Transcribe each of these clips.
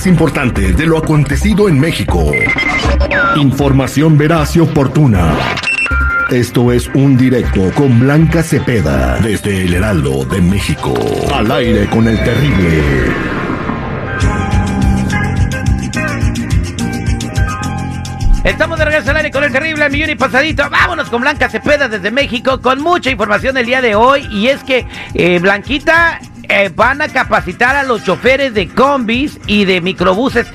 Más importante de lo acontecido en México. Información veraz y oportuna. Esto es un directo con Blanca Cepeda desde el Heraldo de México. Al aire con el terrible. Estamos de regreso al aire con el terrible al millón y pasadito. Vámonos con Blanca Cepeda desde México con mucha información el día de hoy. Y es que eh, Blanquita eh, van a capacitar a los choferes de combis y de microbuses,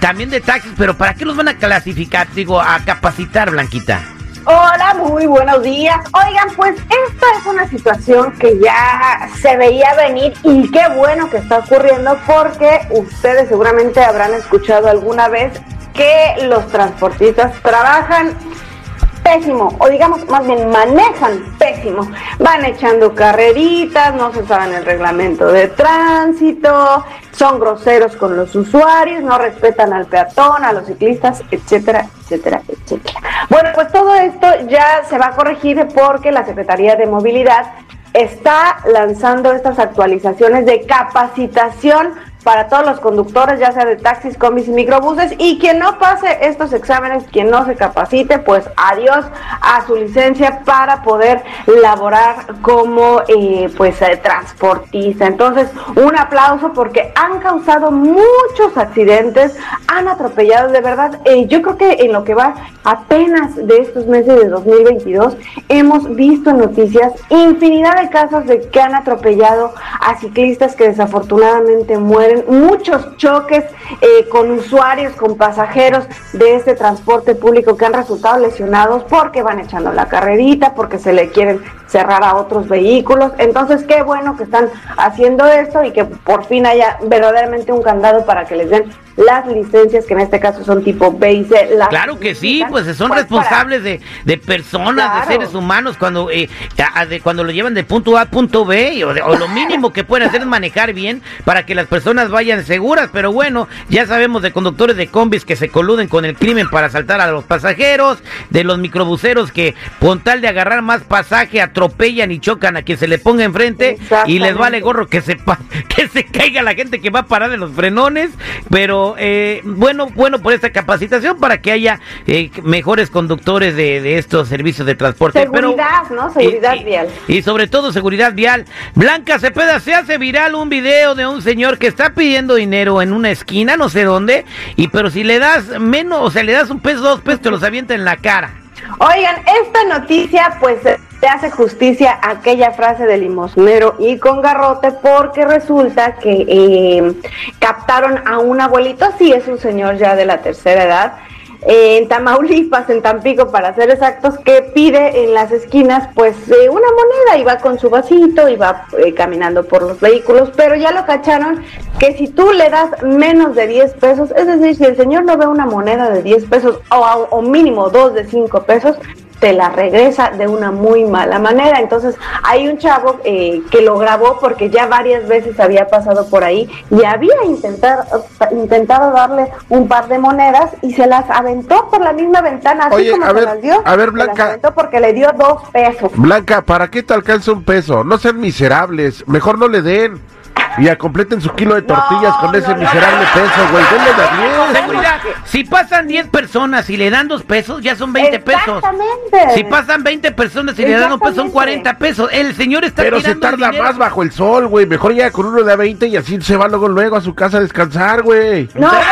también de taxis, pero ¿para qué los van a clasificar? Digo, a capacitar, Blanquita. Hola, muy buenos días. Oigan, pues esta es una situación que ya se veía venir y qué bueno que está ocurriendo porque ustedes seguramente habrán escuchado alguna vez que los transportistas trabajan pésimo, o digamos más bien manejan pésimo. Van echando carreritas, no se saben el reglamento de tránsito, son groseros con los usuarios, no respetan al peatón, a los ciclistas, etcétera, etcétera, etcétera. Bueno, pues todo esto ya se va a corregir porque la Secretaría de Movilidad está lanzando estas actualizaciones de capacitación para todos los conductores, ya sea de taxis, combis y microbuses, y quien no pase estos exámenes, quien no se capacite, pues adiós a su licencia para poder laborar como eh, pues eh, transportista. Entonces, un aplauso porque han causado muchos accidentes, han atropellado, de verdad, eh, yo creo que en lo que va apenas de estos meses de 2022, hemos visto noticias infinidad de casos de que han atropellado a ciclistas que desafortunadamente mueren muchos choques eh, con usuarios, con pasajeros de este transporte público que han resultado lesionados porque van echando la carrerita, porque se le quieren cerrar a otros vehículos. Entonces, qué bueno que están haciendo esto y que por fin haya verdaderamente un candado para que les den las licencias, que en este caso son tipo B y C. claro que sí, pues son pues responsables de, de, personas, de seres humanos, cuando, eh, cuando lo llevan de punto A a punto B, o, lo mínimo que pueden hacer es manejar bien para que las personas vayan seguras. Pero bueno, ya sabemos de conductores de combis que se coluden con el crimen para asaltar a los pasajeros, de los microbuseros que con tal de agarrar más pasaje a atropellan y chocan a quien se le ponga enfrente y les vale gorro que se, que se caiga la gente que va a parar de los frenones, pero eh, bueno, bueno por esta capacitación para que haya eh, mejores conductores de, estos servicios de transporte. Seguridad, ¿no? Seguridad vial. Y, sobre todo seguridad vial. Blanca Cepeda, se hace viral un video de un señor que está pidiendo dinero en una esquina, no sé dónde, y pero si le das menos, o sea, le das un peso, dos pesos, te los avienta en la cara. Oigan, esta noticia pues te hace justicia aquella frase de limosnero y con garrote porque resulta que eh, captaron a un abuelito, sí es un señor ya de la tercera edad, en Tamaulipas, en Tampico, para ser exactos, que pide en las esquinas pues eh, una moneda y va con su vasito y va eh, caminando por los vehículos, pero ya lo cacharon que si tú le das menos de 10 pesos, es decir, si el señor no ve una moneda de 10 pesos o, o mínimo dos de 5 pesos, te la regresa de una muy mala manera. Entonces hay un chavo eh, que lo grabó porque ya varias veces había pasado por ahí y había intentado, intentado darle un par de monedas y se las aventó por la misma ventana, así como se las dio. A ver, Blanca. Se las aventó porque le dio dos pesos. Blanca, ¿para qué te alcanza un peso? No sean miserables, mejor no le den. Y a completen su kilo de tortillas con ese miserable peso, güey. Denle de 10, Si pasan 10 personas y le dan 2 pesos, ya son 20 pesos. Exactamente. Si pasan 20 personas y le dan 2 pesos, son 40 pesos. El señor está Pero se tarda más bajo el sol, güey. Mejor llega con uno de a 20 y así se va luego, luego a su casa a descansar, güey. No, bueno,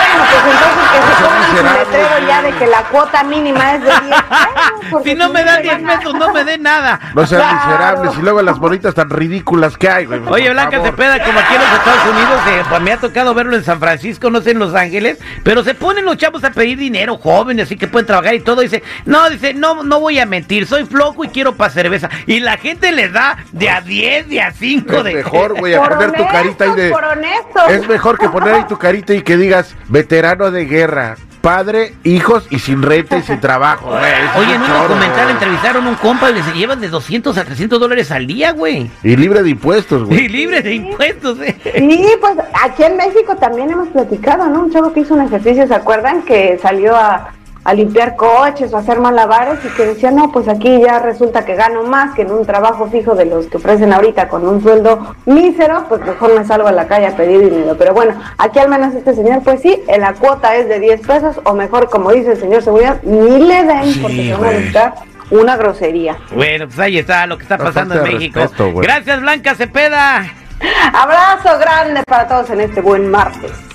pues entonces que se pongan su letrero ya de que la cuota mínima es de 10 pesos. Si no me dan 10 pesos, no me den nada. No sean miserables. Y luego las bonitas tan ridículas que hay, güey. Oye, Blanca Cepeda, como aquí en los Estados Unidos, eh, pues me ha tocado verlo en San Francisco, no sé, en Los Ángeles, pero se ponen los chavos a pedir dinero, jóvenes, así que pueden trabajar y todo. Dice, no, dice, no, no voy a mentir, soy flojo y quiero para cerveza. Y la gente les da de a 10, de a 5. Es de... mejor, güey, a poner tu carita y de. Es mejor que poner ahí tu carita y que digas, veterano de guerra padre, hijos y sin renta y sin trabajo. Oye, en un documental entrevistaron a un compa y se llevan de 200 a 300 dólares al día, güey. Y libre de impuestos, güey. Y libre de impuestos, eh. Sí, pues aquí en México también hemos platicado, ¿no? Un chavo que hizo un ejercicio, ¿se acuerdan? Que salió a, a limpiar coches o a hacer malabares y que decía, no, pues aquí ya resulta que gano más que en un trabajo fijo de los que ofrecen ahorita con un sueldo mísero, pues mejor me salgo a la calle a pedir dinero. Pero bueno, aquí al menos este señor, pues sí, la cuota es de 10 pesos o mejor, como dice el señor Seguridad, ni le den porque se van a buscar una grosería. Bueno, pues ahí está lo que está pasando en México. Gracias, Blanca Cepeda. Abrazo grande para todos en este buen martes.